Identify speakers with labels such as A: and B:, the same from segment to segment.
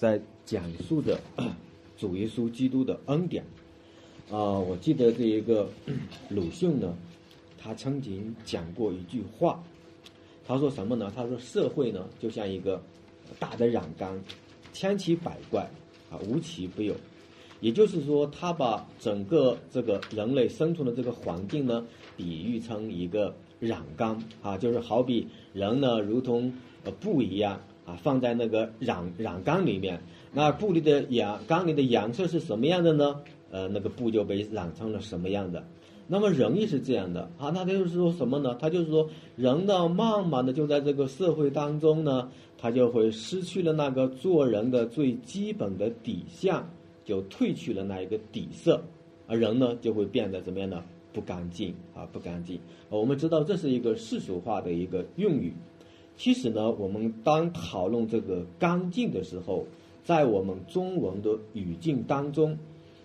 A: 在讲述着 主耶稣基督的恩典。啊，我记得这一个 鲁迅呢，他曾经讲过一句话，他说什么呢？他说社会呢就像一个大的染缸，千奇百怪啊，无奇不有。也就是说，他把整个这个人类生存的这个环境呢，比喻成一个染缸啊，就是好比人呢，如同呃布一样啊，放在那个染染缸里面，那布里的颜缸里的颜色是什么样的呢？呃，那个布就被染成了什么样的？那么人也是这样的啊，那他就是说什么呢？他就是说，人呢，慢慢的就在这个社会当中呢，他就会失去了那个做人的最基本的底线，就褪去了那一个底色，而人呢，就会变得怎么样呢？不干净啊，不干净。我们知道这是一个世俗化的一个用语，其实呢，我们当讨论这个干净的时候，在我们中文的语境当中。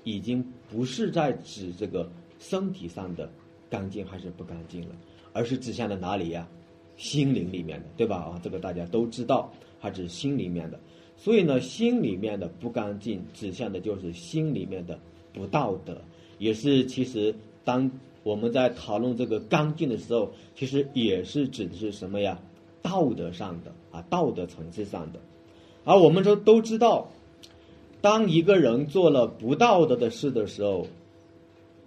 A: 已经不是在指这个身体上的干净还是不干净了，而是指向了哪里呀？心灵里面的，对吧？啊，这个大家都知道，它指心里面的。所以呢，心里面的不干净，指向的就是心里面的不道德，也是其实当我们在讨论这个干净的时候，其实也是指的是什么呀？道德上的啊，道德层次上的。而我们说都知道。当一个人做了不道德的事的时候，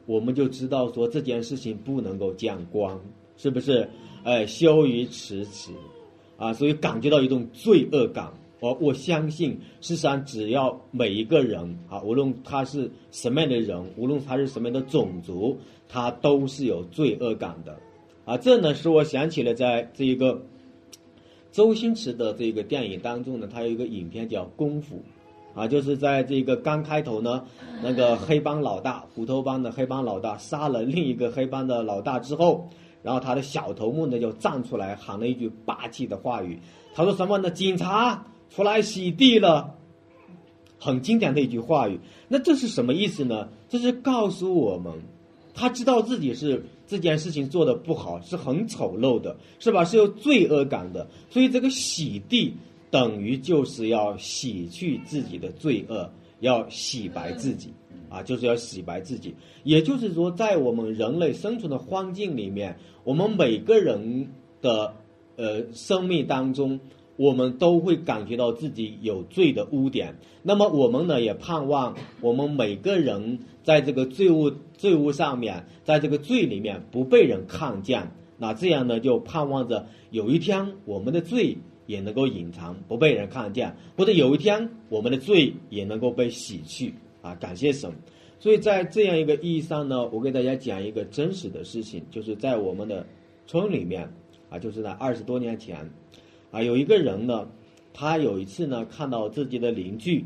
A: 我们就知道说这件事情不能够见光，是不是？哎，羞于启齿，啊，所以感觉到一种罪恶感。我我相信，事实上只要每一个人啊，无论他是什么样的人，无论他是什么样的种族，他都是有罪恶感的。啊，这呢使我想起了在这一个周星驰的这个电影当中呢，他有一个影片叫《功夫》。啊，就是在这个刚开头呢，那个黑帮老大，虎头帮的黑帮老大杀了另一个黑帮的老大之后，然后他的小头目呢就站出来喊了一句霸气的话语，他说什么呢？警察出来洗地了，很经典的一句话语。那这是什么意思呢？这是告诉我们，他知道自己是这件事情做的不好，是很丑陋的，是吧？是有罪恶感的，所以这个洗地。等于就是要洗去自己的罪恶，要洗白自己，啊，就是要洗白自己。也就是说，在我们人类生存的环境里面，我们每个人的呃生命当中，我们都会感觉到自己有罪的污点。那么我们呢，也盼望我们每个人在这个罪恶罪恶上面，在这个罪里面不被人看见。那这样呢，就盼望着有一天我们的罪。也能够隐藏，不被人看见，或者有一天我们的罪也能够被洗去啊！感谢神。所以在这样一个意义上呢，我给大家讲一个真实的事情，就是在我们的村里面啊，就是在二十多年前啊，有一个人呢，他有一次呢看到自己的邻居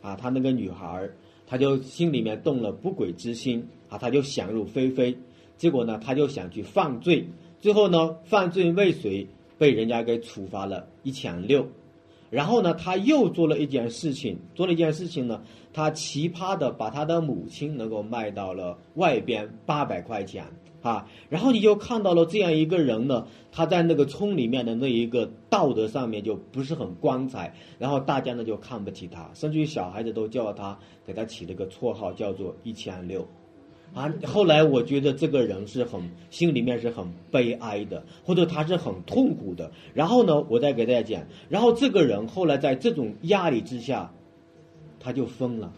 A: 啊，他那个女孩，他就心里面动了不轨之心啊，他就想入非非，结果呢，他就想去犯罪，最后呢，犯罪未遂。被人家给处罚了一千六，然后呢，他又做了一件事情，做了一件事情呢，他奇葩的把他的母亲能够卖到了外边八百块钱。啊，然后你就看到了这样一个人呢，他在那个村里面的那一个道德上面就不是很光彩，然后大家呢就看不起他，甚至于小孩子都叫他给他起了个绰号叫做一千六。啊，后来我觉得这个人是很心里面是很悲哀的，或者他是很痛苦的。然后呢，我再给大家讲，然后这个人后来在这种压力之下，他就疯了，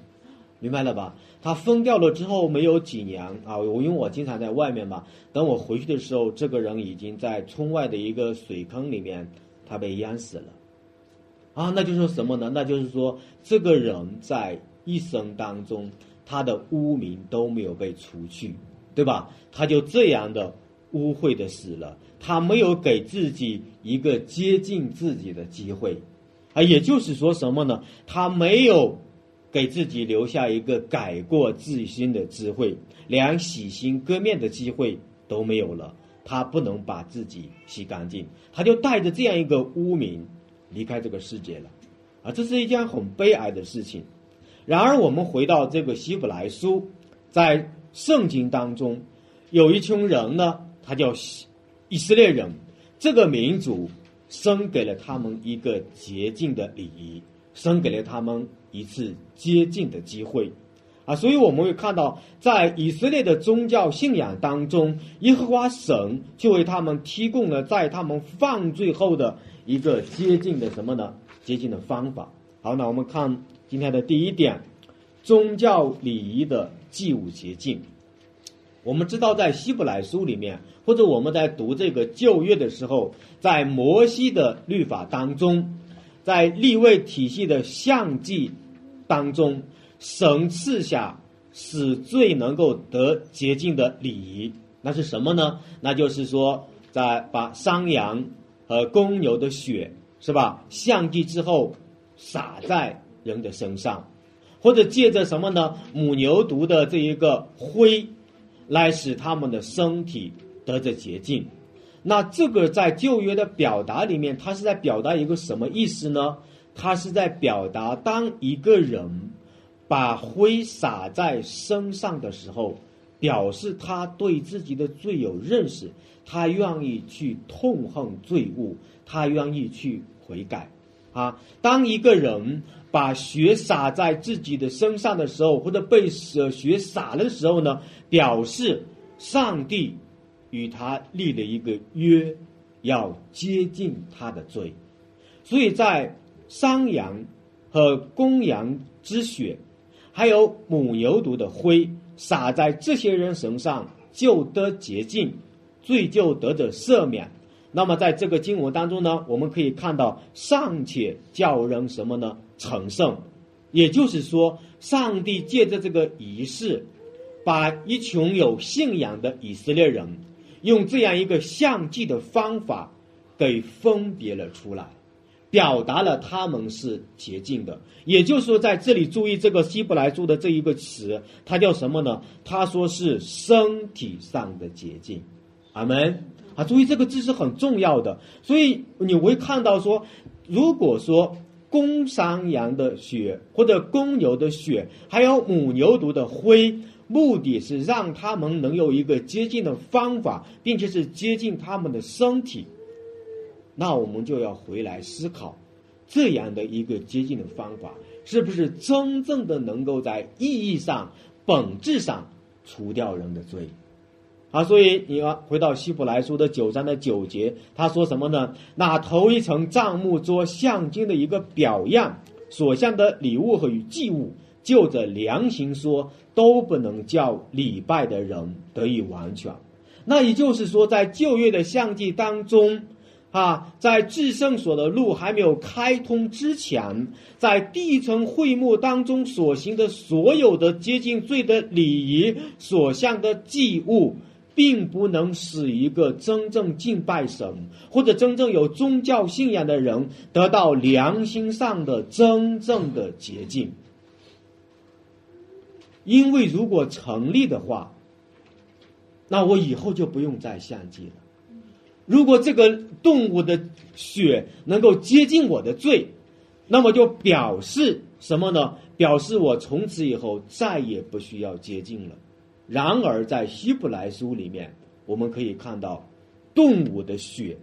A: 明白了吧？他疯掉了之后，没有几年啊，我因为我经常在外面嘛，等我回去的时候，这个人已经在村外的一个水坑里面，他被淹死了。啊，那就是什么呢？那就是说，这个人在一生当中。他的污名都没有被除去，对吧？他就这样的污秽的死了，他没有给自己一个接近自己的机会，啊，也就是说什么呢？他没有给自己留下一个改过自新的机会，连洗心革面的机会都没有了。他不能把自己洗干净，他就带着这样一个污名离开这个世界了，啊，这是一件很悲哀的事情。然而，我们回到这个希伯来书，在圣经当中，有一群人呢，他叫希以色列人。这个民族生给了他们一个洁净的礼仪，生给了他们一次接近的机会。啊，所以我们会看到，在以色列的宗教信仰当中，耶和华神就为他们提供了在他们犯罪后的一个接近的什么呢？接近的方法。好，那我们看今天的第一点，宗教礼仪的祭物捷径。我们知道，在希伯来书里面，或者我们在读这个旧约的时候，在摩西的律法当中，在立位体系的相祭当中。神赐下使最能够得洁净的礼仪，那是什么呢？那就是说，在把山羊和公牛的血，是吧？相祭之后洒在人的身上，或者借着什么呢？母牛犊的这一个灰，来使他们的身体得着洁净。那这个在旧约的表达里面，它是在表达一个什么意思呢？它是在表达当一个人。把灰撒在身上的时候，表示他对自己的罪有认识，他愿意去痛恨罪恶，他愿意去悔改。啊，当一个人把血洒在自己的身上的时候，或者被血血洒的时候呢，表示上帝与他立了一个约，要接近他的罪。所以在山羊和公羊之血。还有母牛犊的灰洒在这些人身上，就得洁净，罪就得着赦免。那么在这个经文当中呢，我们可以看到尚且叫人什么呢？成圣，也就是说，上帝借着这个仪式，把一群有信仰的以色列人，用这样一个相祭的方法，给分别了出来。表达了他们是洁净的，也就是说，在这里注意这个希伯来书的这一个词，它叫什么呢？他说是身体上的洁净。阿门啊！注意这个字是很重要的，所以你会看到说，如果说公山羊的血或者公牛的血，还有母牛犊的灰，目的是让他们能有一个接近的方法，并且是接近他们的身体。那我们就要回来思考，这样的一个接近的方法，是不是真正的能够在意义上、本质上除掉人的罪？啊，所以你要回到希伯来书的九章的九节，他说什么呢？那头一层帐幕做象征的一个表样，所向的礼物和与祭物，就着良心说，都不能叫礼拜的人得以完全。那也就是说，在旧约的象祭当中。啊，在至圣所的路还没有开通之前，在第一层会幕当中所行的所有的接近罪的礼仪所向的祭物，并不能使一个真正敬拜神或者真正有宗教信仰的人得到良心上的真正的洁净。因为如果成立的话，那我以后就不用再献祭了。如果这个动物的血能够接近我的罪，那么就表示什么呢？表示我从此以后再也不需要接近了。然而，在希伯来书里面，我们可以看到，动物的血，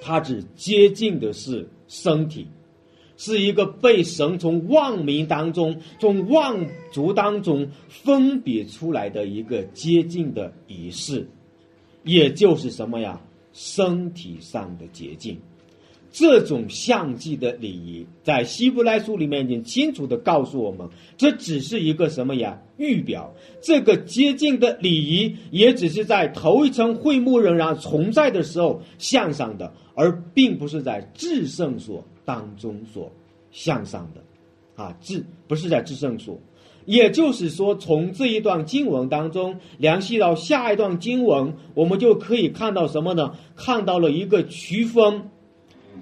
A: 它只接近的是身体，是一个被神从万民当中、从万族当中分别出来的一个接近的仪式，也就是什么呀？身体上的洁净，这种相祭的礼仪，在希伯来书里面已经清楚的告诉我们，这只是一个什么呀？预表。这个接近的礼仪，也只是在头一层会幕仍然存在的时候向上的，而并不是在至圣所当中所向上的。啊，至不是在至圣所。也就是说，从这一段经文当中联系到下一段经文，我们就可以看到什么呢？看到了一个区分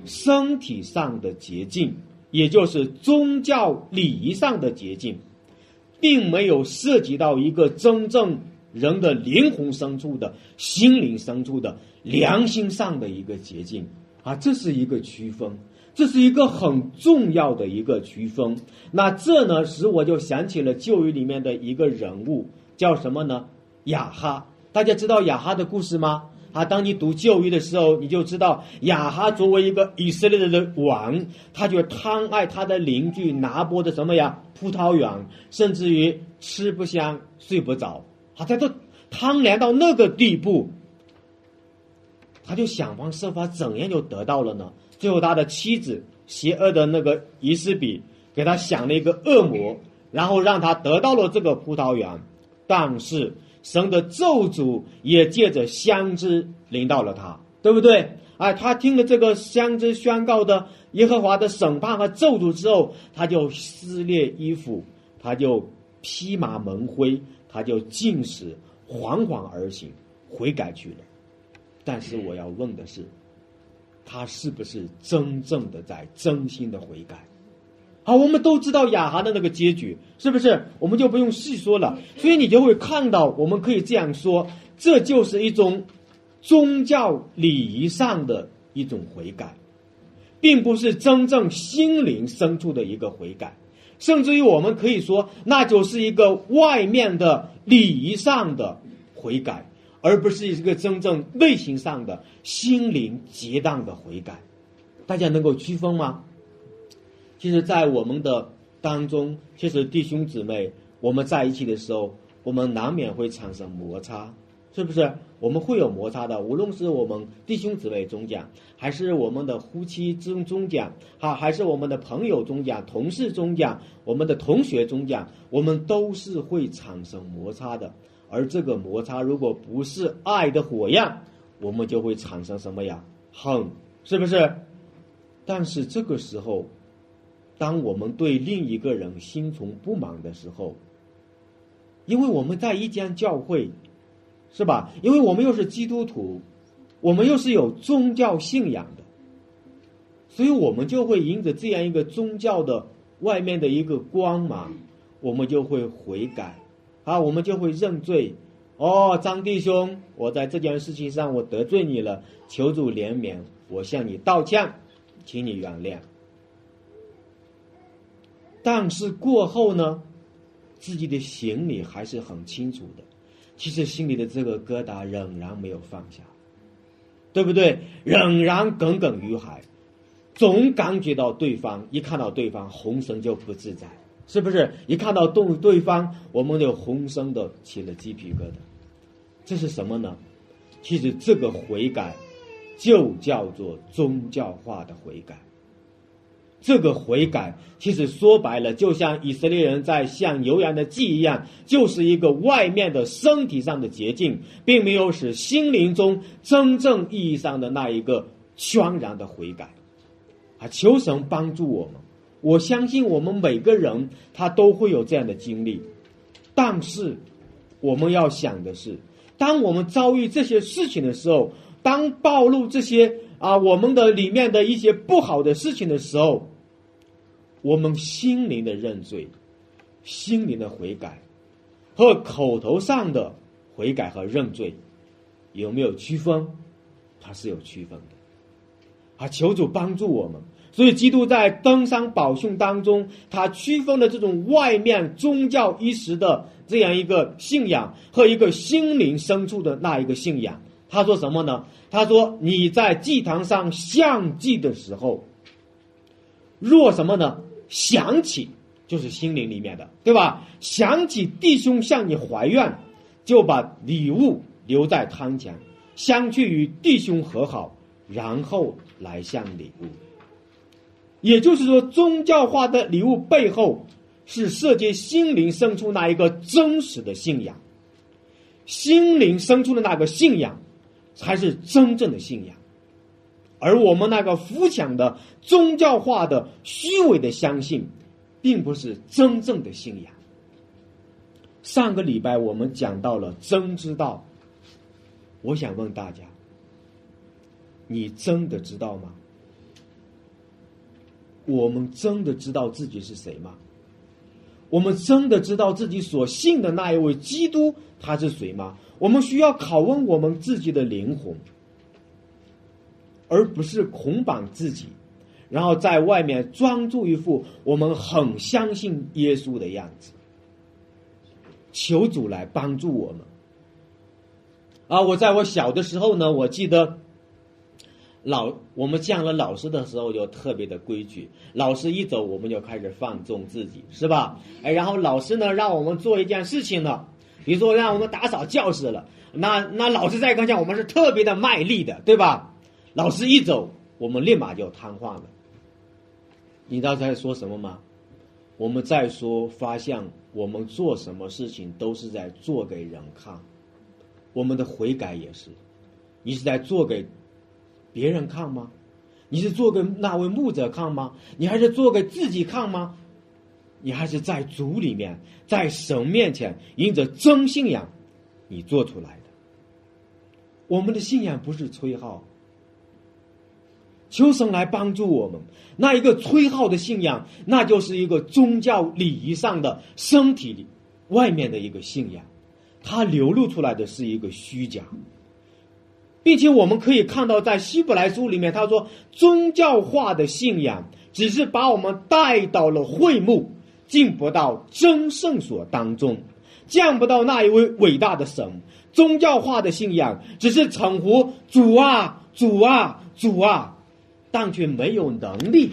A: 身体上的捷径，也就是宗教礼仪上的捷径，并没有涉及到一个真正人的灵魂深处的心灵深处的良心上的一个捷径啊，这是一个区分。这是一个很重要的一个区分。那这呢，使我就想起了旧约里面的一个人物，叫什么呢？雅哈。大家知道雅哈的故事吗？啊，当你读旧约的时候，你就知道亚哈作为一个以色列的王，他就贪爱他的邻居拿波的什么呀葡萄园，甚至于吃不香睡不着，啊，他都贪婪到那个地步，他就想方设法怎样就得到了呢？最后他的妻子邪恶的那个伊斯比给他想了一个恶魔，然后让他得到了这个葡萄园，但是。神的咒诅也借着香枝临到了他，对不对？哎，他听了这个香枝宣告的耶和华的审判和咒诅之后，他就撕裂衣服，他就披麻蒙灰，他就进食，缓缓而行，悔改去了。但是我要问的是，他是不是真正的在真心的悔改？好，我们都知道雅哈的那个结局，是不是？我们就不用细说了。所以你就会看到，我们可以这样说，这就是一种宗教礼仪上的一种悔改，并不是真正心灵深处的一个悔改。甚至于我们可以说，那就是一个外面的礼仪上的悔改，而不是一个真正内心上的心灵结当的悔改。大家能够区分吗？其实，在我们的当中，其实弟兄姊妹，我们在一起的时候，我们难免会产生摩擦，是不是？我们会有摩擦的，无论是我们弟兄姊妹中间，还是我们的夫妻中中间，哈，还是我们的朋友中间、同事中间、我们的同学中间，我们都是会产生摩擦的。而这个摩擦，如果不是爱的火焰，我们就会产生什么呀？恨，是不是？但是这个时候。当我们对另一个人心存不满的时候，因为我们在一间教会，是吧？因为我们又是基督徒，我们又是有宗教信仰的，所以我们就会迎着这样一个宗教的外面的一个光芒，我们就会悔改，啊，我们就会认罪。哦，张弟兄，我在这件事情上我得罪你了，求主怜悯，我向你道歉，请你原谅。但是过后呢，自己的心里还是很清楚的，其实心里的这个疙瘩仍然没有放下，对不对？仍然耿耿于怀，总感觉到对方一看到对方，浑身就不自在，是不是？一看到动对方，我们就浑身的起了鸡皮疙瘩。这是什么呢？其实这个悔改，就叫做宗教化的悔改。这个悔改，其实说白了，就像以色列人在向牛羊的祭一样，就是一个外面的身体上的洁净，并没有使心灵中真正意义上的那一个全然的悔改。啊，求神帮助我们！我相信我们每个人他都会有这样的经历，但是我们要想的是，当我们遭遇这些事情的时候，当暴露这些。啊，我们的里面的一些不好的事情的时候，我们心灵的认罪、心灵的悔改和口头上的悔改和认罪，有没有区分？它是有区分的。啊，求主帮助我们。所以，基督在登山宝训当中，他区分了这种外面宗教一时的这样一个信仰和一个心灵深处的那一个信仰。他说什么呢？他说：“你在祭坛上献祭的时候，若什么呢？想起就是心灵里面的，对吧？想起弟兄向你怀怨，就把礼物留在堂前，相去与弟兄和好，然后来向礼物。也就是说，宗教化的礼物背后是涉及心灵深处那一个真实的信仰，心灵深处的那个信仰。”才是真正的信仰，而我们那个肤浅的宗教化的虚伪的相信，并不是真正的信仰。上个礼拜我们讲到了真知道，我想问大家：你真的知道吗？我们真的知道自己是谁吗？我们真的知道自己所信的那一位基督他是谁吗？我们需要拷问我们自己的灵魂，而不是捆绑自己，然后在外面装作一副我们很相信耶稣的样子。求主来帮助我们。啊，我在我小的时候呢，我记得老我们见了老师的时候就特别的规矩，老师一走我们就开始放纵自己，是吧？哎，然后老师呢让我们做一件事情呢，比如说让我们打扫教室了，那那老师在跟前我们是特别的卖力的，对吧？老师一走，我们立马就瘫痪了。你知道在说什么吗？我们在说发现我们做什么事情都是在做给人看。我们的悔改也是，你是在做给别人看吗？你是做给那位牧者看吗？你还是做给自己看吗？你还是在主里面，在神面前，因着真信仰，你做出来的。我们的信仰不是吹号，求神来帮助我们。那一个吹号的信仰，那就是一个宗教礼仪上的身体里外面的一个信仰。它流露出来的是一个虚假，并且我们可以看到，在希伯来书里面，他说宗教化的信仰只是把我们带到了会幕，进不到真圣所当中，见不到那一位伟大的神。宗教化的信仰只是称呼主啊，主啊，主啊，但却没有能力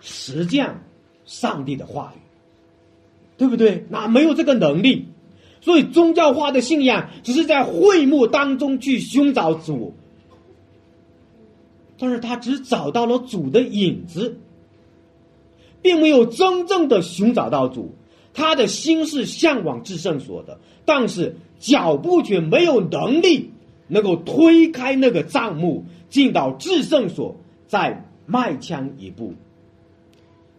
A: 实践上帝的话语，对不对？那没有这个能力。所以，宗教化的信仰只是在会幕当中去寻找主，但是他只找到了主的影子，并没有真正的寻找到主。他的心是向往至圣所的，但是脚步却没有能力能够推开那个帐幕，进到至圣所，再迈前一步，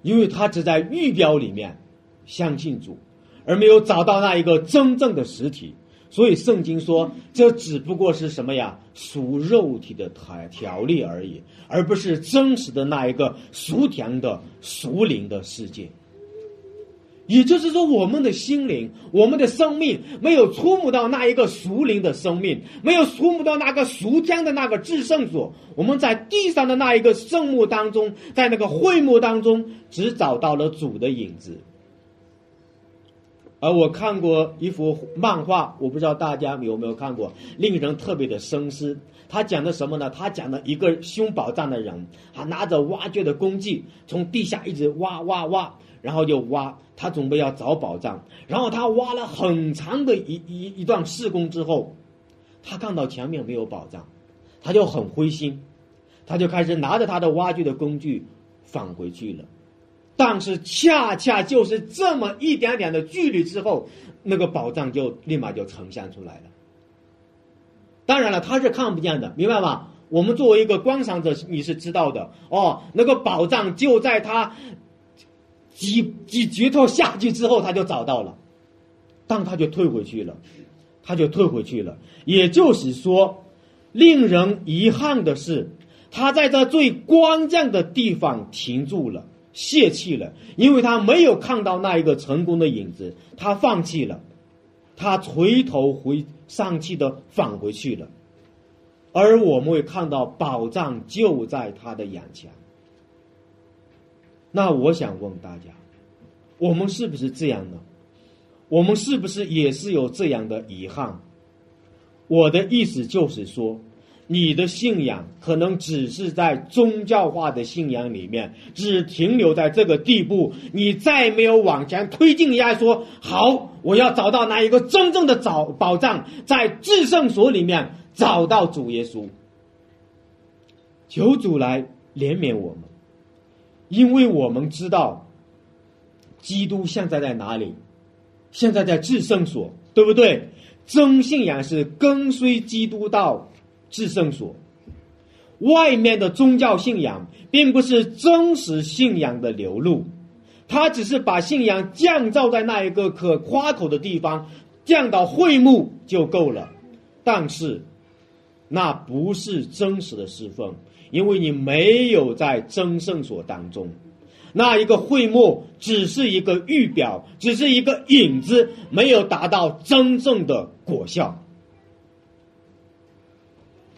A: 因为他只在预表里面相信主。而没有找到那一个真正的实体，所以圣经说这只不过是什么呀？属肉体的条条例而已，而不是真实的那一个属天的属灵的世界。也就是说，我们的心灵、我们的生命没有触摸到那一个属灵的生命，没有触摸到那个属天的那个至圣所。我们在地上的那一个圣墓当中，在那个会幕当中，只找到了主的影子。而我看过一幅漫画，我不知道大家有没有看过，令人特别的深思。他讲的什么呢？他讲的一个凶宝藏的人，他拿着挖掘的工具，从地下一直挖挖挖，然后就挖，他准备要找宝藏。然后他挖了很长的一一一段施工之后，他看到前面没有宝藏，他就很灰心，他就开始拿着他的挖掘的工具返回去了。但是恰恰就是这么一点点的距离之后，那个宝藏就立马就呈现出来了。当然了，他是看不见的，明白吗？我们作为一个观赏者，你是知道的哦。那个宝藏就在他几几决头下去之后，他就找到了，但他就退回去了，他就退回去了。也就是说，令人遗憾的是，他在这最关键的地方停住了。泄气了，因为他没有看到那一个成功的影子，他放弃了，他垂头回丧气的返回去了，而我们会看到宝藏就在他的眼前。那我想问大家，我们是不是这样呢？我们是不是也是有这样的遗憾？我的意思就是说。你的信仰可能只是在宗教化的信仰里面，只停留在这个地步，你再没有往前推进。一下说好，我要找到那一个真正的找宝藏，在至圣所里面找到主耶稣，求主来怜悯我们，因为我们知道，基督现在在哪里？现在在至圣所，对不对？真信仰是跟随基督到。至圣所，外面的宗教信仰并不是真实信仰的流露，他只是把信仰降造在那一个可夸口的地方，降到会幕就够了。但是，那不是真实的侍奉，因为你没有在真圣所当中，那一个会幕只是一个预表，只是一个影子，没有达到真正的果效。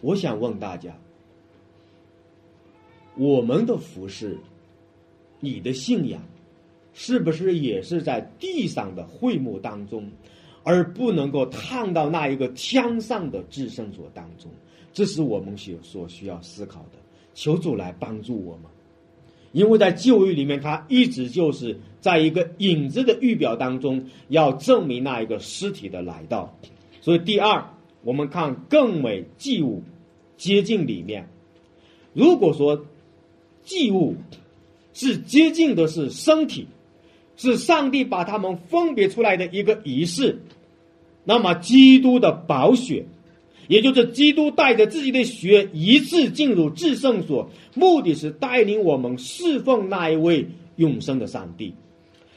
A: 我想问大家：我们的服饰，你的信仰，是不是也是在地上的会幕当中，而不能够烫到那一个枪上的至圣所当中。这是我们所所需要思考的。求主来帮助我们，因为在旧约里面，他一直就是在一个影子的预表当中，要证明那一个尸体的来到。所以，第二，我们看更美祭物接近里面。如果说祭物是接近的是身体，是上帝把他们分别出来的一个仪式，那么基督的宝血。也就是基督带着自己的血一次进入至圣所，目的是带领我们侍奉那一位永生的上帝。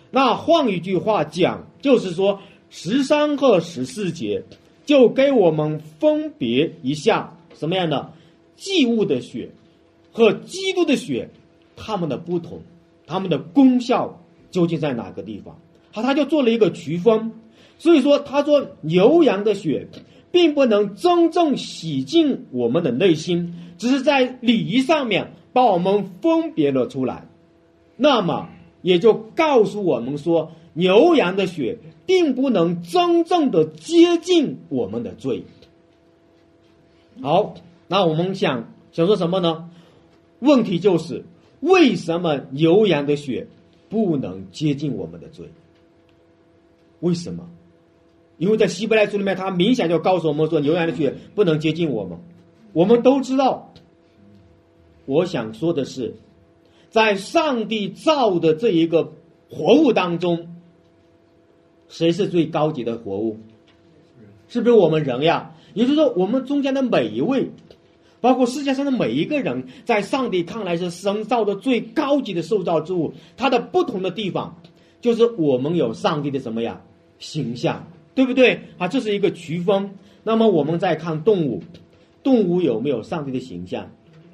A: 那换一句话讲，就是说十三和十四节就给我们分别一下什么样的祭物的血和基督的血，它们的不同，它们的功效究竟在哪个地方？好，他就做了一个区分。所以说，他说牛羊的血。并不能真正洗净我们的内心，只是在礼仪上面把我们分别了出来。那么也就告诉我们说，牛羊的血并不能真正的接近我们的罪。好，那我们想想说什么呢？问题就是为什么牛羊的血不能接近我们的罪？为什么？因为在希伯来书里面，他明显就告诉我们说，牛羊的血不能接近我们。我们都知道，我想说的是，在上帝造的这一个活物当中，谁是最高级的活物？是不是我们人呀？也就是说，我们中间的每一位，包括世界上的每一个人，在上帝看来是生造的最高级的受造之物。它的不同的地方，就是我们有上帝的什么呀形象。对不对啊？这是一个区分。那么我们再看动物，动物有没有上帝的形象？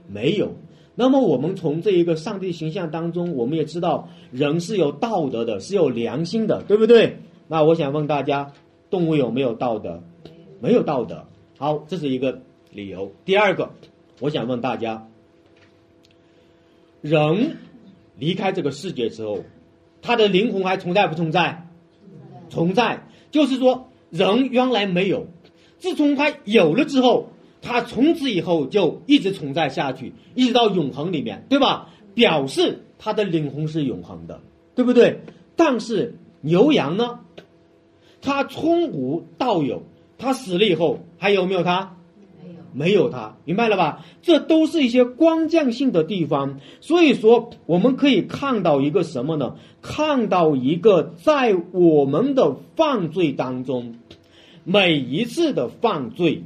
A: 没有。那么我们从这一个上帝形象当中，我们也知道人是有道德的，是有良心的，对不对？那我想问大家，动物有没有道德？没有道德。好，这是一个理由。第二个，我想问大家，人离开这个世界之后，他的灵魂还存在不存在？存在。就是说，人原来没有，自从他有了之后，他从此以后就一直存在下去，一直到永恒里面，对吧？表示他的灵魂是永恒的，对不对？但是牛羊呢？他从无到有，他死了以后还有没有他？没有它，明白了吧？这都是一些关键性的地方，所以说我们可以看到一个什么呢？看到一个在我们的犯罪当中，每一次的犯罪，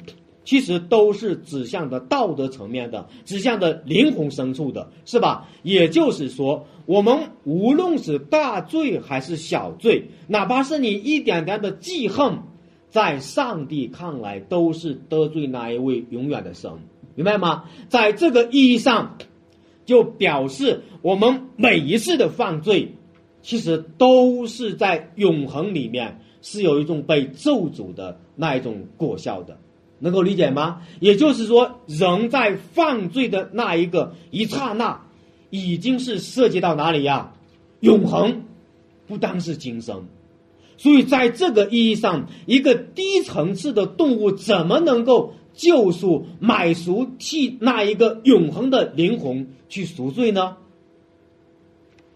A: 其实都是指向的道德层面的，指向的灵魂深处的，是吧？也就是说，我们无论是大罪还是小罪，哪怕是你一点点的记恨。在上帝看来，都是得罪那一位永远的神，明白吗？在这个意义上，就表示我们每一次的犯罪，其实都是在永恒里面是有一种被咒诅的那一种果效的，能够理解吗？也就是说，人在犯罪的那一个一刹那，已经是涉及到哪里呀？永恒，不单是今生。所以，在这个意义上，一个低层次的动物怎么能够救赎、买赎替那一个永恒的灵魂去赎罪呢？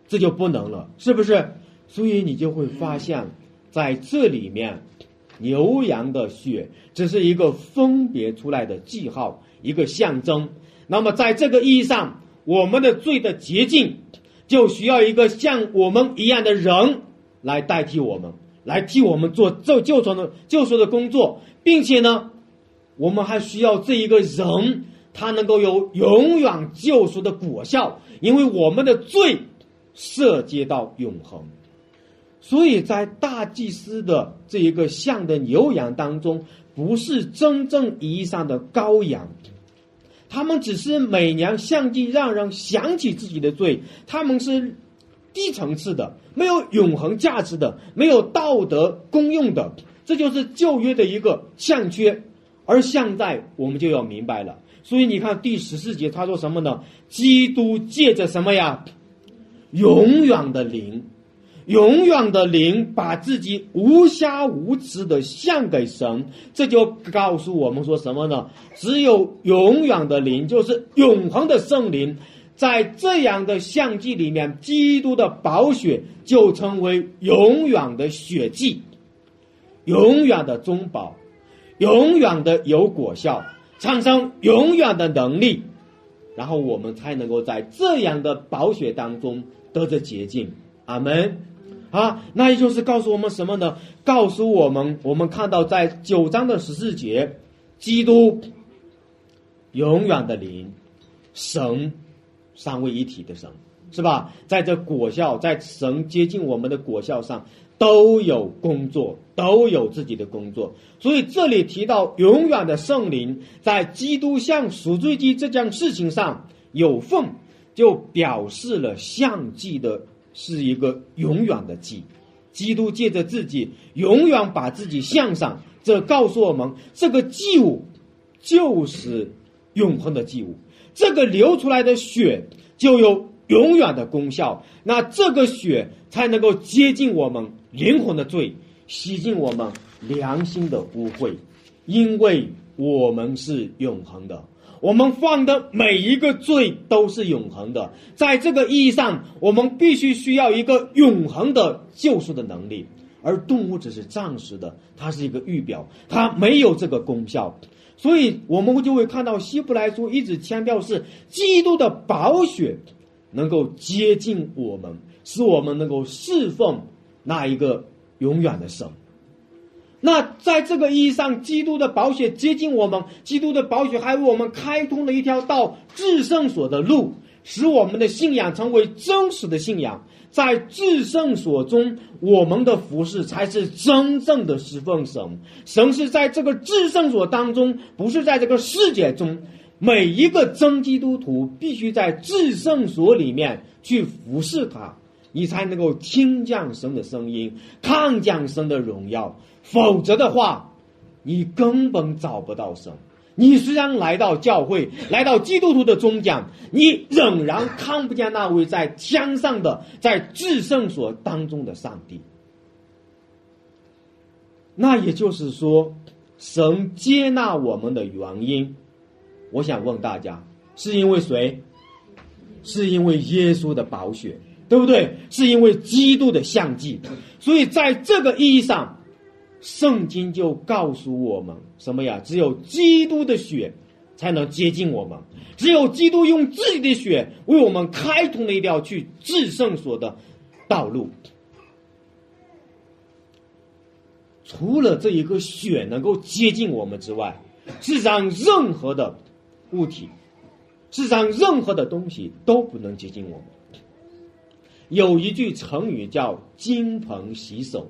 A: 这就不能了，是不是？所以你就会发现，在这里面，牛羊的血只是一个分别出来的记号，一个象征。那么，在这个意义上，我们的罪的洁净就需要一个像我们一样的人来代替我们。来替我们做救救赎的救赎的工作，并且呢，我们还需要这一个人，他能够有永远救赎的果效，因为我们的罪涉及到永恒，所以在大祭司的这一个像的牛羊当中，不是真正意义上的羔羊，他们只是每年相继让人想起自己的罪，他们是。低层次的、没有永恒价值的、没有道德功用的，这就是旧约的一个欠缺。而现在我们就要明白了。所以你看第十四节他说什么呢？基督借着什么呀？永远的灵，永远的灵把自己无瑕无疵的献给神，这就告诉我们说什么呢？只有永远的灵，就是永恒的圣灵，在这样的相祭里面，基督的宝血就成为永远的血祭，永远的中保，永远的有果效，产生永远的能力，然后我们才能够在这样的宝血当中得着洁净。阿门。啊，那也就是告诉我们什么呢？告诉我们，我们看到在九章的十四节，基督永远的灵，神三位一体的神，是吧？在这果效，在神接近我们的果效上，都有工作，都有自己的工作。所以这里提到永远的圣灵，在基督向赎罪祭这件事情上有份，就表示了相继的。是一个永远的祭，基督借着自己永远把自己向上，这告诉我们，这个祭物就是永恒的祭物，这个流出来的血就有永远的功效，那这个血才能够接近我们灵魂的罪，洗净我们良心的污秽，因为我们是永恒的。我们犯的每一个罪都是永恒的，在这个意义上，我们必须需要一个永恒的救赎的能力，而动物只是暂时的，它是一个预表，它没有这个功效，所以我们就会看到希伯来书一直强调是基督的宝血能够接近我们，使我们能够侍奉那一个永远的神。那在这个意义上，基督的宝血接近我们，基督的宝血还为我们开通了一条到至圣所的路，使我们的信仰成为真实的信仰。在至圣所中，我们的服饰才是真正的侍奉神。神是在这个至圣所当中，不是在这个世界中。每一个真基督徒必须在至圣所里面去服侍他，你才能够听见神的声音，看见神的荣耀。否则的话，你根本找不到神。你虽然来到教会，来到基督徒的中讲，你仍然看不见那位在天上的、在至圣所当中的上帝。那也就是说，神接纳我们的原因，我想问大家，是因为谁？是因为耶稣的宝血，对不对？是因为基督的相继。所以在这个意义上。圣经就告诉我们什么呀？只有基督的血才能接近我们，只有基督用自己的血为我们开通了一条去至圣所的道路。除了这一个血能够接近我们之外，世上任何的物体，世上任何的东西都不能接近我们。有一句成语叫“金盆洗手”。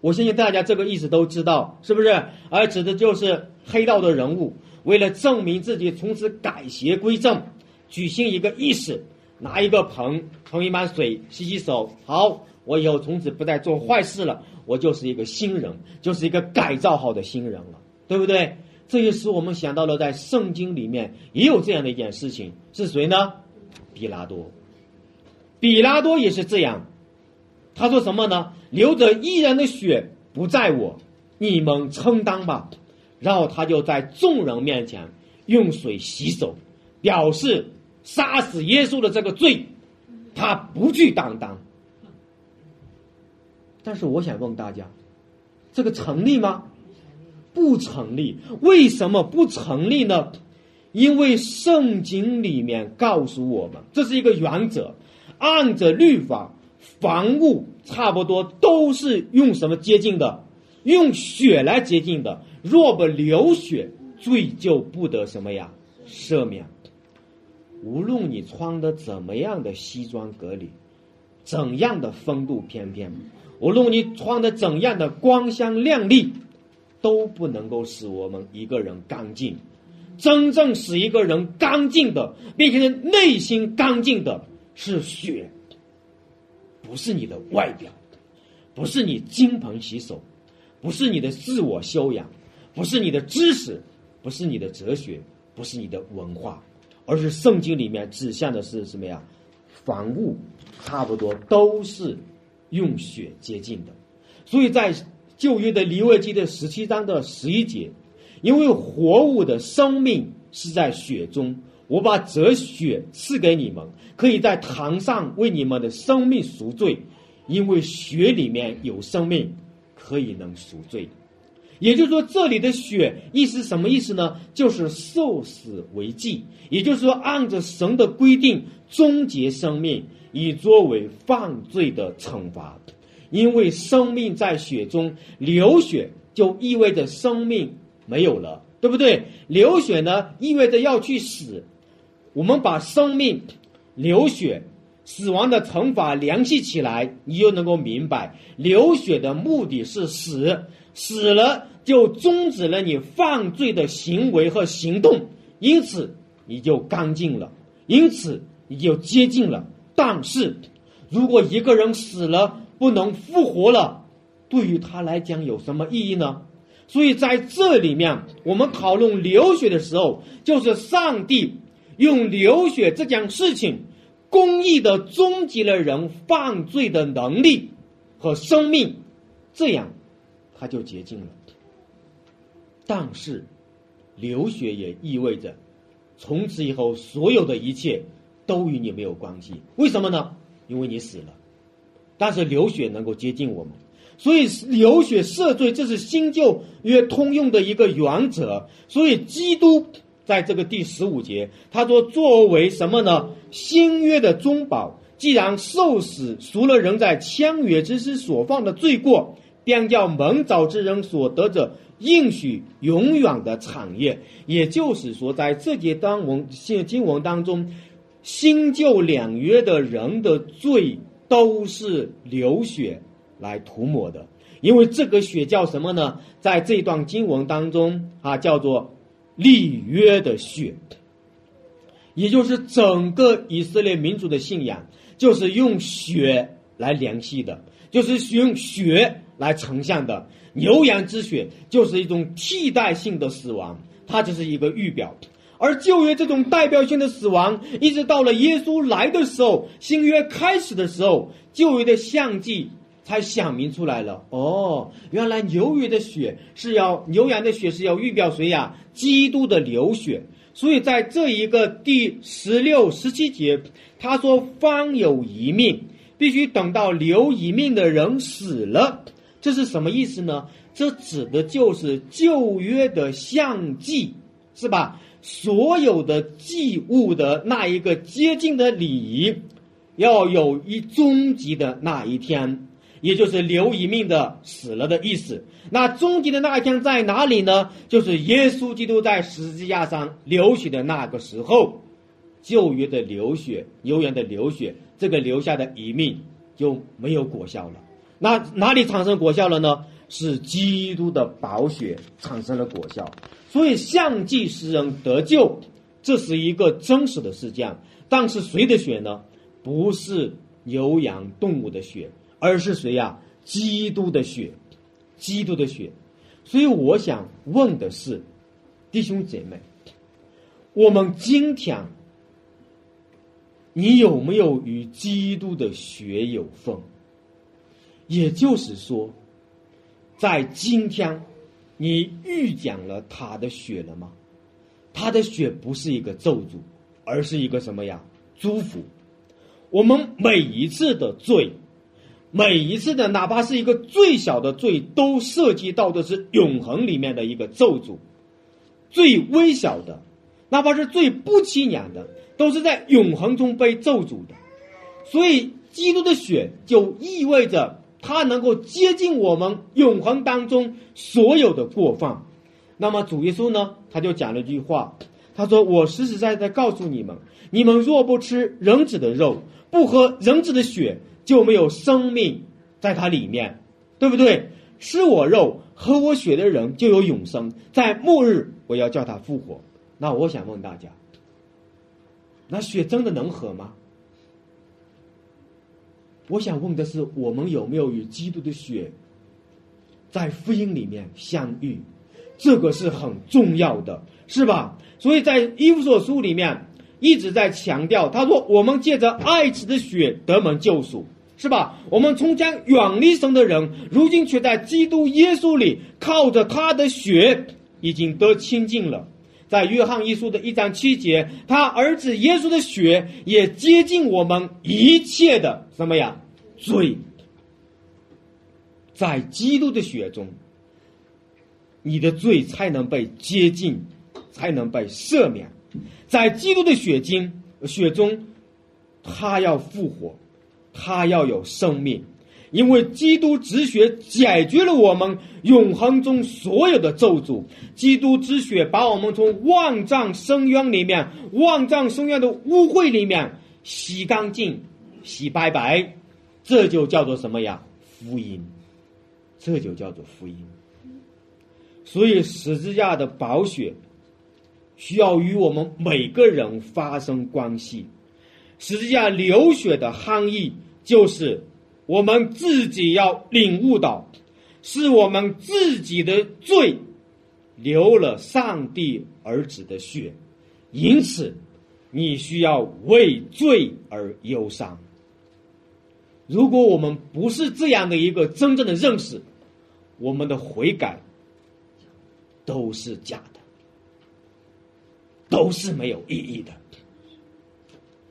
A: 我相信大家这个意思都知道，是不是？而指的就是黑道的人物，为了证明自己从此改邪归正，举行一个仪式，拿一个盆盛一满水洗洗手。好，我以后从此不再做坏事了，我就是一个新人，就是一个改造好的新人了，对不对？这也使我们想到了，在圣经里面也有这样的一件事情，是谁呢？比拉多，比拉多也是这样。他说什么呢？流着一人的血不在我，你们承担吧。然后他就在众人面前用水洗手，表示杀死耶稣的这个罪，他不去担当。但是我想问大家，这个成立吗？不成立。为什么不成立呢？因为圣经里面告诉我们，这是一个原则，按着律法。房屋差不多都是用什么接近的？用血来接近的。若不流血，罪就不得什么呀？赦免。无论你穿的怎么样的西装革履，怎样的风度翩翩，无论你穿的怎样的光鲜亮丽，都不能够使我们一个人干净。真正使一个人干净的，并且内心干净的，是血。不是你的外表，不是你金盆洗手，不是你的自我修养，不是你的知识，不是你的哲学，不是你的文化，而是圣经里面指向的是什么呀？凡物差不多都是用血接近的。所以在旧约的利未记的十七章的十一节，因为活物的生命是在血中，我把这血赐给你们，可以在堂上为你们的生命赎罪，因为血里面有生命，可以能赎罪。也就是说，这里的血意思什么意思呢？就是受死为祭，也就是说，按着神的规定终结生命，以作为犯罪的惩罚。因为生命在血中流血，就意味着生命没有了，对不对？流血呢，意味着要去死。我们把生命、流血、死亡的惩罚联系起来，你就能够明白，流血的目的是死。死了就终止了你犯罪的行为和行动，因此你就干净了，因此你就接近了。但是，如果一个人死了不能复活了，对于他来讲有什么意义呢？所以在这里面，我们讨论流血的时候，就是上帝用流血这件事情，公义的终结了人犯罪的能力和生命，这样。他就洁净了，但是流血也意味着从此以后所有的一切都与你没有关系。为什么呢？因为你死了。但是流血能够接近我们，所以流血赦罪，这是新旧约通用的一个原则。所以基督在这个第十五节，他说：“作为什么呢？新约的中保，既然受死赎了人在枪约之时所犯的罪过。”便叫蒙早之人所得者应许永远的产业，也就是说，在这节当文现经文当中，新旧两约的人的罪都是流血来涂抹的，因为这个血叫什么呢？在这段经文当中啊，叫做立约的血，也就是整个以色列民族的信仰就是用血来联系的，就是用血。来呈现的牛羊之血就是一种替代性的死亡，它就是一个预表。而旧约这种代表性的死亡，一直到了耶稣来的时候，新约开始的时候，旧约的象迹才想明出来了。哦，原来牛约的血是要牛羊的血是要预表谁呀？基督的流血。所以在这一个第十六、十七节，他说：“方有一命，必须等到留一命的人死了。”这是什么意思呢？这指的就是旧约的象祭，是吧？所有的祭物的那一个接近的礼仪，要有一终极的那一天，也就是留一命的死了的意思。那终极的那一天在哪里呢？就是耶稣基督在十字架上流血的那个时候，旧约的流血，牛羊的流血，这个留下的一命就没有果效了。那哪里产生果效了呢？是基督的宝血产生了果效，所以相继使人得救，这是一个真实的事件。但是谁的血呢？不是牛羊动物的血，而是谁呀？基督的血，基督的血。所以我想问的是，弟兄姐妹，我们今天，你有没有与基督的血有份？也就是说，在今天，你遇见了他的血了吗？他的血不是一个咒诅，而是一个什么呀？祝福。我们每一次的罪，每一次的哪怕是一个最小的罪，都涉及到的是永恒里面的一个咒诅。最微小的，哪怕是最不起眼的，都是在永恒中被咒诅的。所以，基督的血就意味着。他能够接近我们永恒当中所有的过犯，那么主耶稣呢？他就讲了一句话，他说：“我实实在在告诉你们，你们若不吃人子的肉，不喝人子的血，就没有生命在它里面，对不对？吃我肉、喝我血的人就有永生，在末日我要叫他复活。”那我想问大家，那血真的能喝吗？我想问的是，我们有没有与基督的血在福音里面相遇？这个是很重要的，是吧？所以在伊夫所书里面一直在强调，他说：“我们借着爱子的血得蒙救赎。”是吧？我们从前远离神的人，如今却在基督耶稣里靠着他的血已经得清净了。在约翰一书的一章七节，他儿子耶稣的血也接近我们一切的什么呀罪。在基督的血中，你的罪才能被接近，才能被赦免。在基督的血经血中，他要复活。他要有生命，因为基督之血解决了我们永恒中所有的咒诅。基督之血把我们从万丈深渊里面、万丈深渊的污秽里面洗干净、洗白白，这就叫做什么呀？福音，这就叫做福音。所以十字架的宝血需要与我们每个人发生关系。十字架流血的含义。就是我们自己要领悟到，是我们自己的罪流了上帝儿子的血，因此你需要为罪而忧伤。如果我们不是这样的一个真正的认识，我们的悔改都是假的，都是没有意义的，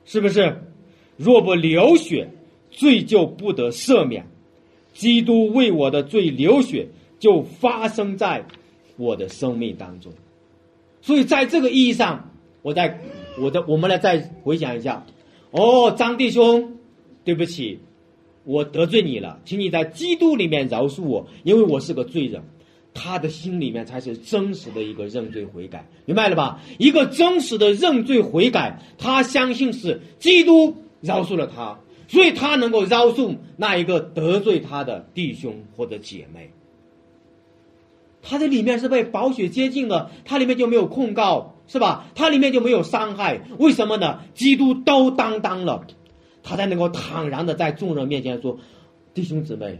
A: 是不是？若不流血。罪就不得赦免，基督为我的罪流血，就发生在我的生命当中。所以在这个意义上，我在我的我们来再回想一下。哦，张弟兄，对不起，我得罪你了，请你在基督里面饶恕我，因为我是个罪人。他的心里面才是真实的一个认罪悔改，明白了吧？一个真实的认罪悔改，他相信是基督饶恕了他。所以他能够饶恕那一个得罪他的弟兄或者姐妹，他的里面是被宝血接近了，他里面就没有控告，是吧？他里面就没有伤害，为什么呢？基督都担当了，他才能够坦然的在众人面前说：“弟兄姊妹，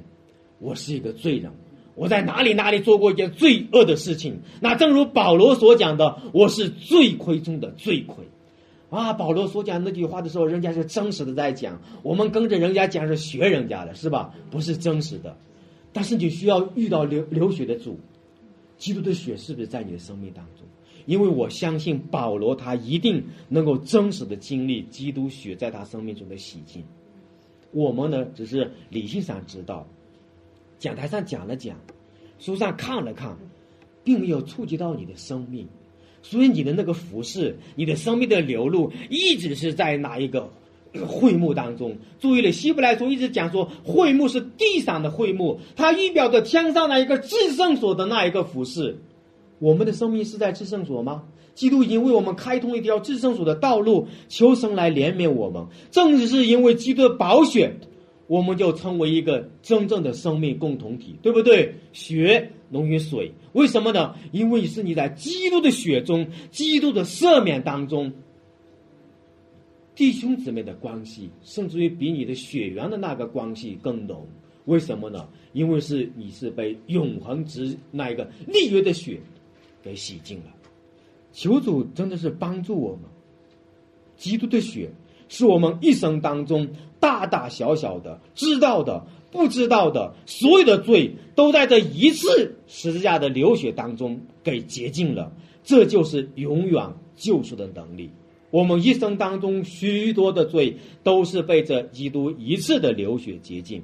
A: 我是一个罪人，我在哪里哪里做过一件罪恶的事情。那正如保罗所讲的，我是罪魁中的罪魁。”啊，保罗所讲那句话的时候，人家是真实的在讲，我们跟着人家讲是学人家的，是吧？不是真实的。但是你需要遇到流流血的主，基督的血是不是在你的生命当中？因为我相信保罗他一定能够真实的经历基督血在他生命中的洗净。我们呢，只是理性上知道，讲台上讲了讲，书上看了看，并没有触及到你的生命。所以你的那个服饰，你的生命的流露，一直是在哪一个 会幕当中？注意了，希伯来书一直讲说，会幕是地上的会幕，它预表着天上那一个至圣所的那一个服饰。我们的生命是在至圣所吗？基督已经为我们开通一条至圣所的道路，求神来怜悯我们。正是因为基督的宝血。我们就成为一个真正的生命共同体，对不对？血浓于水，为什么呢？因为是你在基督的血中、基督的赦免当中，弟兄姊妹的关系，甚至于比你的血缘的那个关系更浓。为什么呢？因为是你是被永恒之那一个立约的血给洗净了。求主真的是帮助我们，基督的血。是我们一生当中大大小小的知道的、不知道的所有的罪，都在这一次十字架的流血当中给洁净了。这就是永远救赎的能力。我们一生当中许多的罪，都是被这基督一次的流血洁净。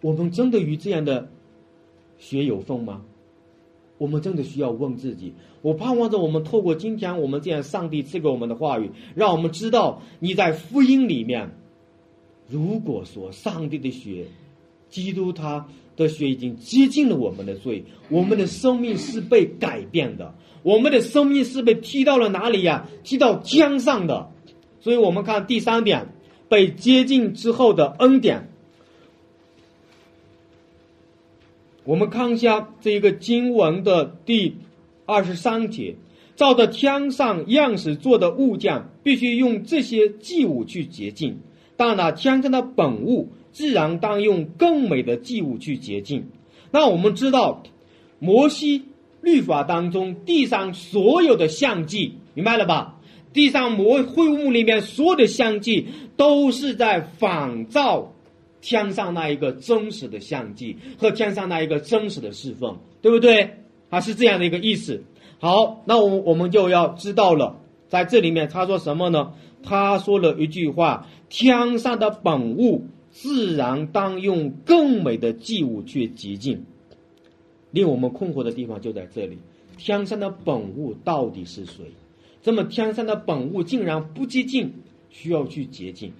A: 我们真的与这样的血有份吗？我们真的需要问自己。我盼望着我们透过今天我们这样上帝赐给我们的话语，让我们知道你在福音里面，如果说上帝的血，基督他的血已经接近了我们的罪，我们的生命是被改变的，我们的生命是被踢到了哪里呀？踢到江上的。所以我们看第三点，被接近之后的恩典。我们看一下这一个经文的第二十三节，照着天上样式做的物件，必须用这些祭物去洁净；但那天上的本物，自然当用更美的祭物去洁净。那我们知道，摩西律法当中地上所有的相祭，明白了吧？
B: 地上摩会物里面所有的相祭都是在仿造天上那一个真实的相祭和天上那一个真实的侍奉，对不对？啊，是这样的一个意思。好，那我我们就要知道了，在这里面他说什么呢？他说了一句话：天上的本物自然当用更美的祭物去洁净。令我们困惑的地方就在这里：天上的本物到底是谁？这么天上的本物竟然不洁净，需要去洁净。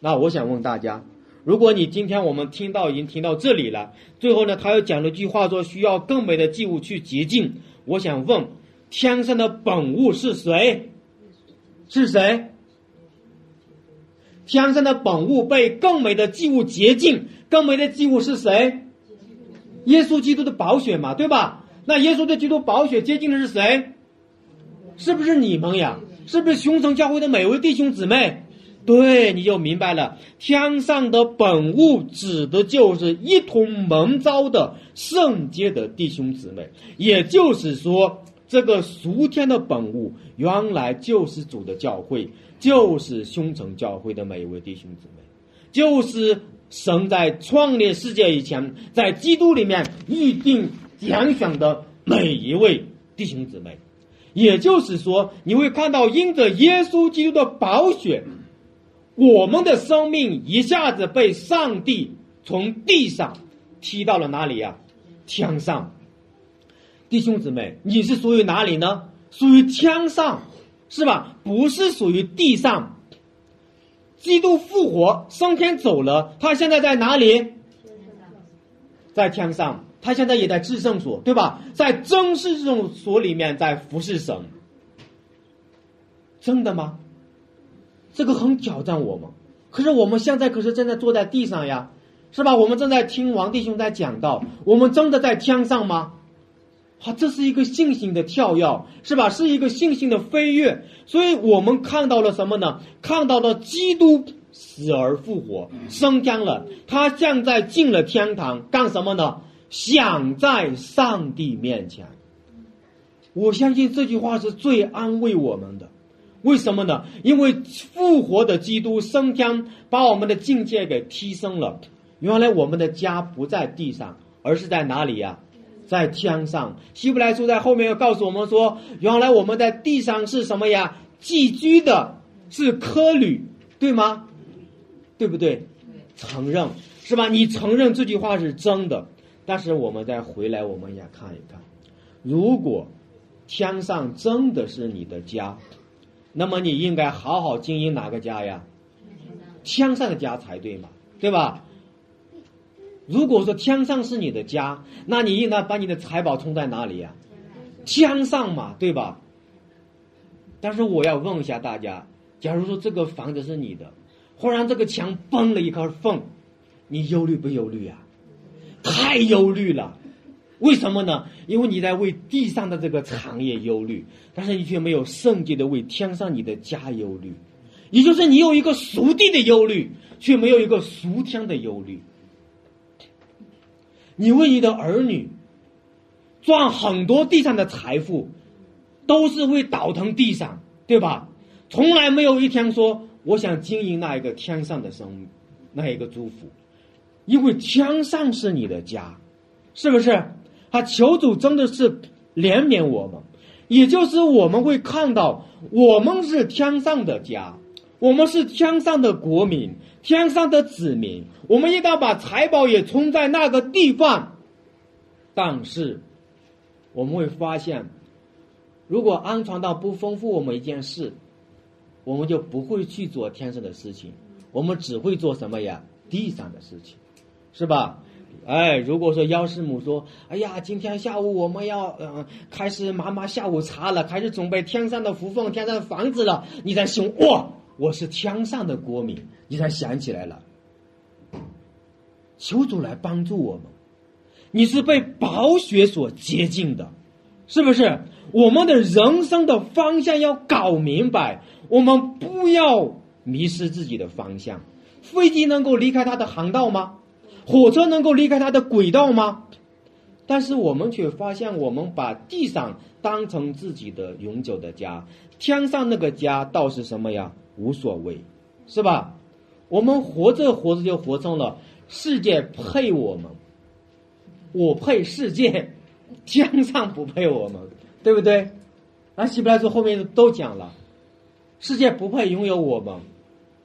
B: 那我想问大家，如果你今天我们听到已经听到这里了，最后呢，他又讲了句话说需要更美的祭物去洁净。我想问，天上的本物是谁？是谁？天上的本物被更美的祭物洁净，更美的祭物是谁？耶稣基督的宝血嘛，对吧？那耶稣的基督宝血洁净的是谁？是不是你们呀？是不是熊城教会的每位弟兄姊妹？对，你就明白了。天上的本物指的就是一同蒙召的圣洁的弟兄姊妹，也就是说，这个俗天的本物原来就是主的教会，就是凶城教会的每一位弟兄姊妹，就是神在创立世界以前，在基督里面预定拣选的每一位弟兄姊妹。也就是说，你会看到，因着耶稣基督的宝血，我们的生命一下子被上帝从地上踢到了哪里呀？天上。弟兄姊妹，你是属于哪里呢？属于天上，是吧？不是属于地上。基督复活升天走了，他现在在哪里？在天上。他现在也在至圣所，对吧？在真实这种所里面，在服侍神。真的吗？这个很挑战我们。可是我们现在可是正在坐在地上呀，是吧？我们正在听王弟兄在讲道，我们真的在天上吗？好，这是一个信心的跳跃，是吧？是一个信心的飞跃。所以我们看到了什么呢？看到了基督死而复活，升天了。他现在进了天堂，干什么呢？想在上帝面前，我相信这句话是最安慰我们的。为什么呢？因为复活的基督升天，把我们的境界给提升了。原来我们的家不在地上，而是在哪里呀？在天上。希伯来书在后面又告诉我们说，原来我们在地上是什么呀？寄居的，是科旅，对吗？对不对？承认是吧？你承认这句话是真的。但是我们再回来，我们也看一看，如果天上真的是你的家，那么你应该好好经营哪个家呀？天上的家才对嘛，对吧？如果说天上是你的家，那你应该把你的财宝充在哪里呀？天上嘛，对吧？但是我要问一下大家，假如说这个房子是你的，忽然这个墙崩了一块缝，你忧虑不忧虑啊？太忧虑了，为什么呢？因为你在为地上的这个产业忧虑，但是你却没有圣洁的为天上你的家忧虑，也就是你有一个熟地的忧虑，却没有一个熟天的忧虑。你为你的儿女赚很多地上的财富，都是为倒腾地上，对吧？从来没有一天说我想经营那一个天上的生命，那一个祝福。因为天上是你的家，是不是？他求主真的是怜悯我们，也就是我们会看到，我们是天上的家，我们是天上的国民，天上的子民，我们应当把财宝也存在那个地方。但是，我们会发现，如果安传道不丰富我们一件事，我们就不会去做天上的事情，我们只会做什么呀？地上的事情。是吧？哎，如果说幺师母说：“哎呀，今天下午我们要嗯开始妈妈下午茶了，开始准备天上的福分、天上的房子了。”你在想哇，我是天上的国民，你才想起来了。求主来帮助我们，你是被宝血所接近的，是不是？我们的人生的方向要搞明白，我们不要迷失自己的方向。飞机能够离开它的航道吗？火车能够离开它的轨道吗？但是我们却发现，我们把地上当成自己的永久的家，天上那个家倒是什么呀？无所谓，是吧？我们活着活着就活成了世界配我们，我配世界，天上不配我们，对不对？那希伯来书后面都讲了，世界不配拥有我们，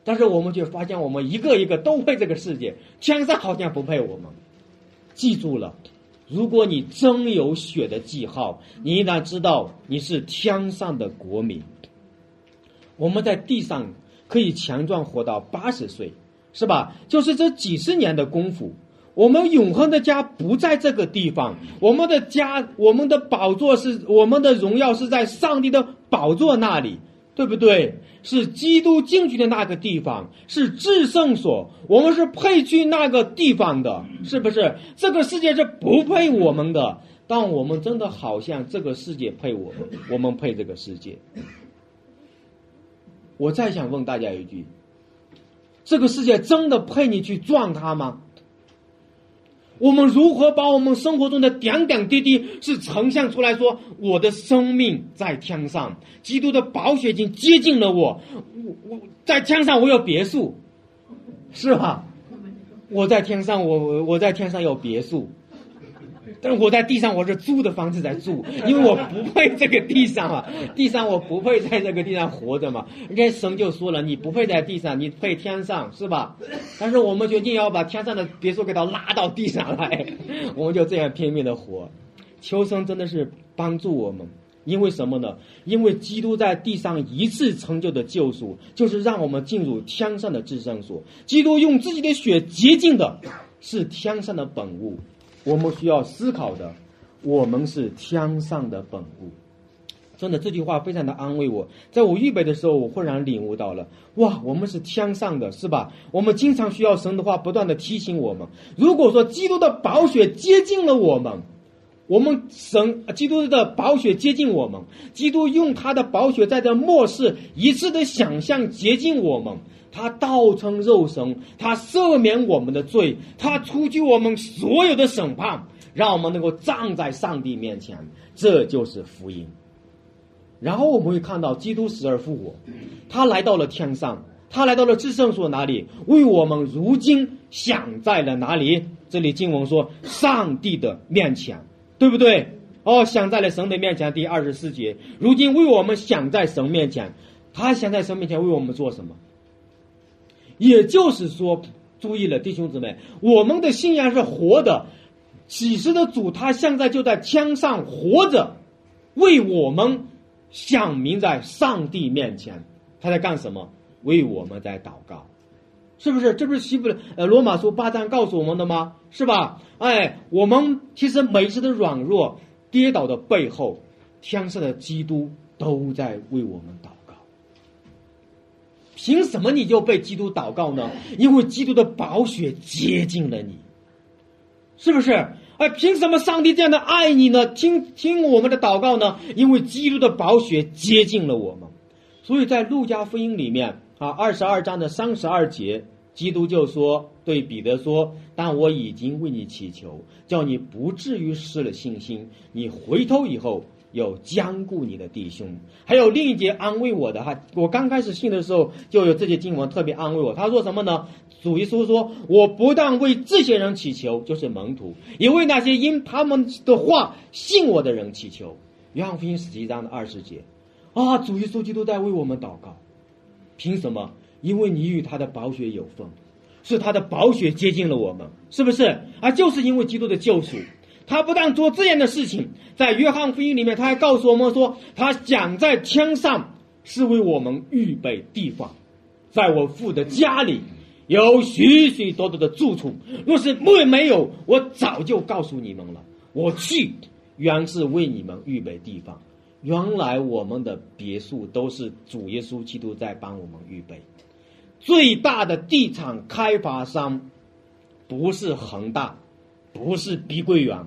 B: 但是我们却发现我们一个一个都配这个世界，天上好像不配我们。记住了。如果你真有血的记号，你应当知道你是天上的国民。我们在地上可以强壮活到八十岁，是吧？就是这几十年的功夫，我们永恒的家不在这个地方，我们的家，我们的宝座是我们的荣耀是在上帝的宝座那里。对不对？是基督进去的那个地方，是至圣所，我们是配去那个地方的，是不是？这个世界是不配我们的，但我们真的好像这个世界配我们，我们配这个世界。我再想问大家一句：这个世界真的配你去撞它吗？我们如何把我们生活中的点点滴滴是呈现出来？说我的生命在天上，基督的宝血已经接近了我。我我在天上，我有别墅，是吧？我在天上，我我我在天上有别墅。但是我在地上，我是租的房子在住，因为我不配这个地上啊，地上我不配在这个地上活着嘛。人家神就说了，你不配在地上，你配天上，是吧？但是我们决定要把天上的别墅给它拉到地上来，我们就这样拼命的活。求生真的是帮助我们，因为什么呢？因为基督在地上一次成就的救赎，就是让我们进入天上的至圣所。基督用自己的血洁净的，是天上的本物。我们需要思考的，我们是天上的本物。真的，这句话非常的安慰我。在我预备的时候，我忽然领悟到了，哇，我们是天上的，是吧？我们经常需要神的话不断的提醒我们。如果说基督的宝血接近了我们，我们神基督的宝血接近我们，基督用他的宝血在这末世一次的想象接近我们。他道成肉身，他赦免我们的罪，他除去我们所有的审判，让我们能够站在上帝面前，这就是福音。然后我们会看到基督死而复活，他来到了天上，他来到了至圣所哪里？为我们如今想在了哪里？这里经文说上帝的面前，对不对？哦，想在了神的面前。第二十四节，如今为我们想在神面前，他想在神面前为我们做什么？也就是说，注意了，弟兄姊妹，我们的信仰是活的，启示的主他现在就在天上活着，为我们响明在上帝面前，他在干什么？为我们在祷告，是不是？这不是希伯呃罗马书八章告诉我们的吗？是吧？哎，我们其实每一次的软弱、跌倒的背后，天上的基督都在为我们祷。凭什么你就被基督祷告呢？因为基督的宝血接近了你，是不是？哎，凭什么上帝这样的爱你呢？听听我们的祷告呢？因为基督的宝血接近了我们，所以在路加福音里面啊，二十二章的三十二节，基督就说对彼得说：“但我已经为你祈求，叫你不至于失了信心。你回头以后。”有坚固你的弟兄，还有另一节安慰我的哈。我刚开始信的时候，就有这些经文特别安慰我。他说什么呢？主耶稣说：“我不但为这些人祈求，就是门徒，也为那些因他们的话信我的人祈求。”约翰福音十七章的二十节，啊，主耶稣基督在为我们祷告。凭什么？因为你与他的宝血有份，是他的宝血接近了我们，是不是？啊，就是因为基督的救赎。他不但做这样的事情，在约翰福音里面，他还告诉我们说，他想在天上是为我们预备地方，在我父的家里有许许多多的住处。若是没没有，我早就告诉你们了。我去，原是为你们预备地方。原来我们的别墅都是主耶稣基督在帮我们预备。最大的地产开发商不是恒大。不是碧桂园，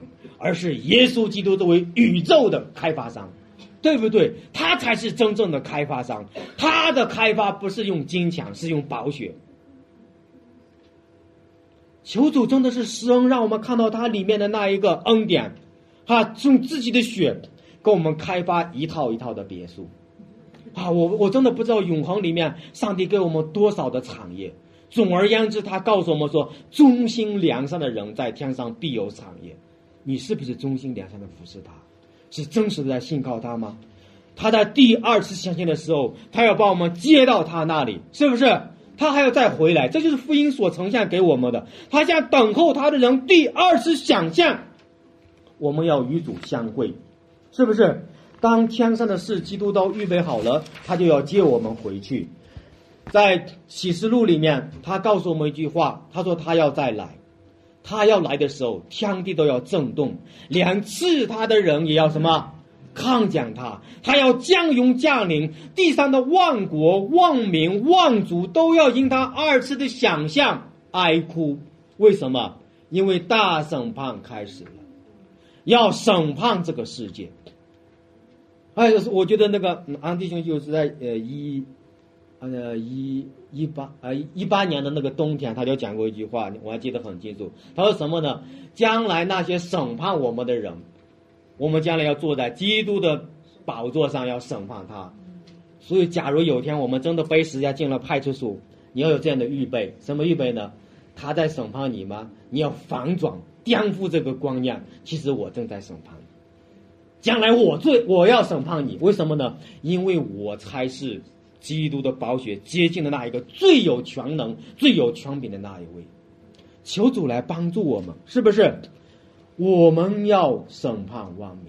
B: 而是耶稣基督作为宇宙的开发商，对不对？他才是真正的开发商。他的开发不是用金钱，是用宝血。求主真的是施恩，让我们看到他里面的那一个恩典，哈，用自己的血给我们开发一套一套的别墅，啊，我我真的不知道永恒里面上帝给我们多少的产业。总而言之，他告诉我们说，忠心良善的人在天上必有产业。你是不是忠心良善的服侍他？是真实的在信靠他吗？他在第二次相信的时候，他要把我们接到他那里，是不是？他还要再回来，这就是福音所呈现给我们的。他将等候他的人第二次想象，我们要与主相会，是不是？当天上的事基督都预备好了，他就要接我们回去。在启示录里面，他告诉我们一句话，他说他要再来，他要来的时候，天地都要震动，连刺他的人也要什么？抗讲他，他要将勇降临，地上的万国、万民、万族都要因他二次的想象哀哭。为什么？因为大审判开始了，要审判这个世界。哎，我觉得那个安弟兄就是在呃一，呃一一八啊一八年的那个冬天，他就讲过一句话，我还记得很清楚。他说什么呢？将来那些审判我们的人。我们将来要坐在基督的宝座上，要审判他。所以，假如有一天我们真的被时家进了派出所，你要有这样的预备。什么预备呢？他在审判你吗？你要反转、颠覆这个观念。其实我正在审判你。将来我最我要审判你，为什么呢？因为我才是基督的宝血接近的那一个最有全能、最有权柄的那一位。求主来帮助我们，是不是？我们要审判万民，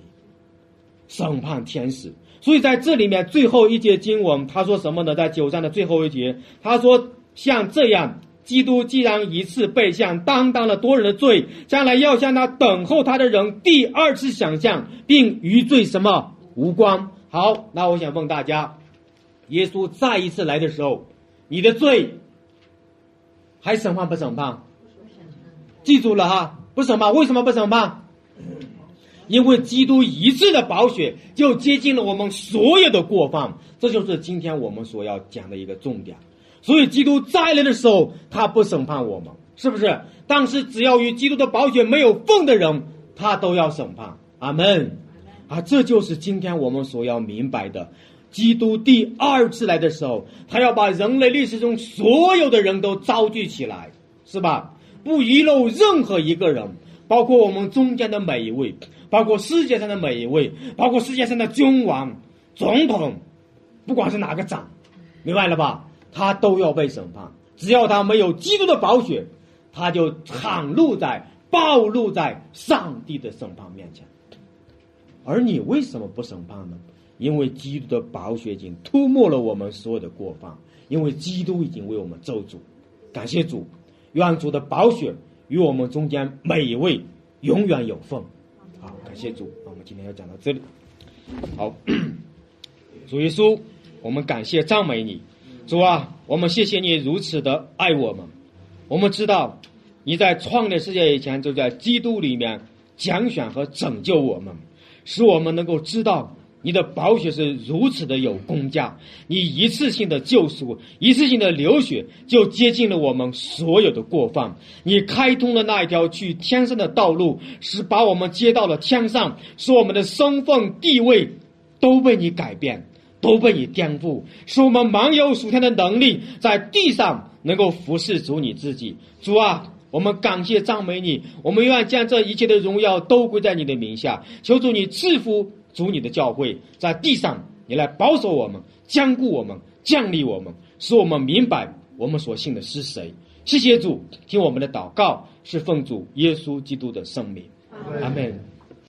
B: 审判天使。所以在这里面最后一节经文，他说什么呢？在九章的最后一节，他说：“像这样，基督既然一次背向担当了多人的罪，将来要向他等候他的人第二次想象，并与罪什么无关。”好，那我想问大家：耶稣再一次来的时候，你的罪还审判不审判？记住了哈。不审判？为什么不审判？因为基督一次的宝血就接近了我们所有的过犯，这就是今天我们所要讲的一个重点。所以基督再来的时候，他不审判我们，是不是？但是只要与基督的宝血没有缝的人，他都要审判。阿门。啊，这就是今天我们所要明白的：基督第二次来的时候，他要把人类历史中所有的人都召集起来，是吧？不遗漏任何一个人，包括我们中间的每一位，包括世界上的每一位，包括世界上的君王、总统，不管是哪个长，明白了吧？他都要被审判。只要他没有基督的宝血，他就袒露在、暴露在上帝的审判面前。而你为什么不审判呢？因为基督的宝血已经涂抹了我们所有的过犯，因为基督已经为我们咒主。感谢主。愿主的宝血与我们中间每一位永远有份。好，感谢主。那我们今天要讲到这里。好，主耶稣，我们感谢赞美你。主啊，我们谢谢你如此的爱我们。我们知道你在创立世界以前就在基督里面拣选和拯救我们，使我们能够知道。你的宝血是如此的有功价，你一次性的救赎，一次性的流血，就接近了我们所有的过犯。你开通了那一条去天上的道路，是把我们接到了天上，使我们的身份地位都被你改变，都被你颠覆，使我们满有属天的能力，在地上能够服侍主你自己。主啊，我们感谢赞美你，我们愿将这一切的荣耀都归在你的名下。求主你赐福。主你的教会，在地上，你来保守我们，坚固我们，降立我们，使我们明白我们所信的是谁。谢谢主，听我们的祷告，是奉主耶稣基督的圣名，阿门。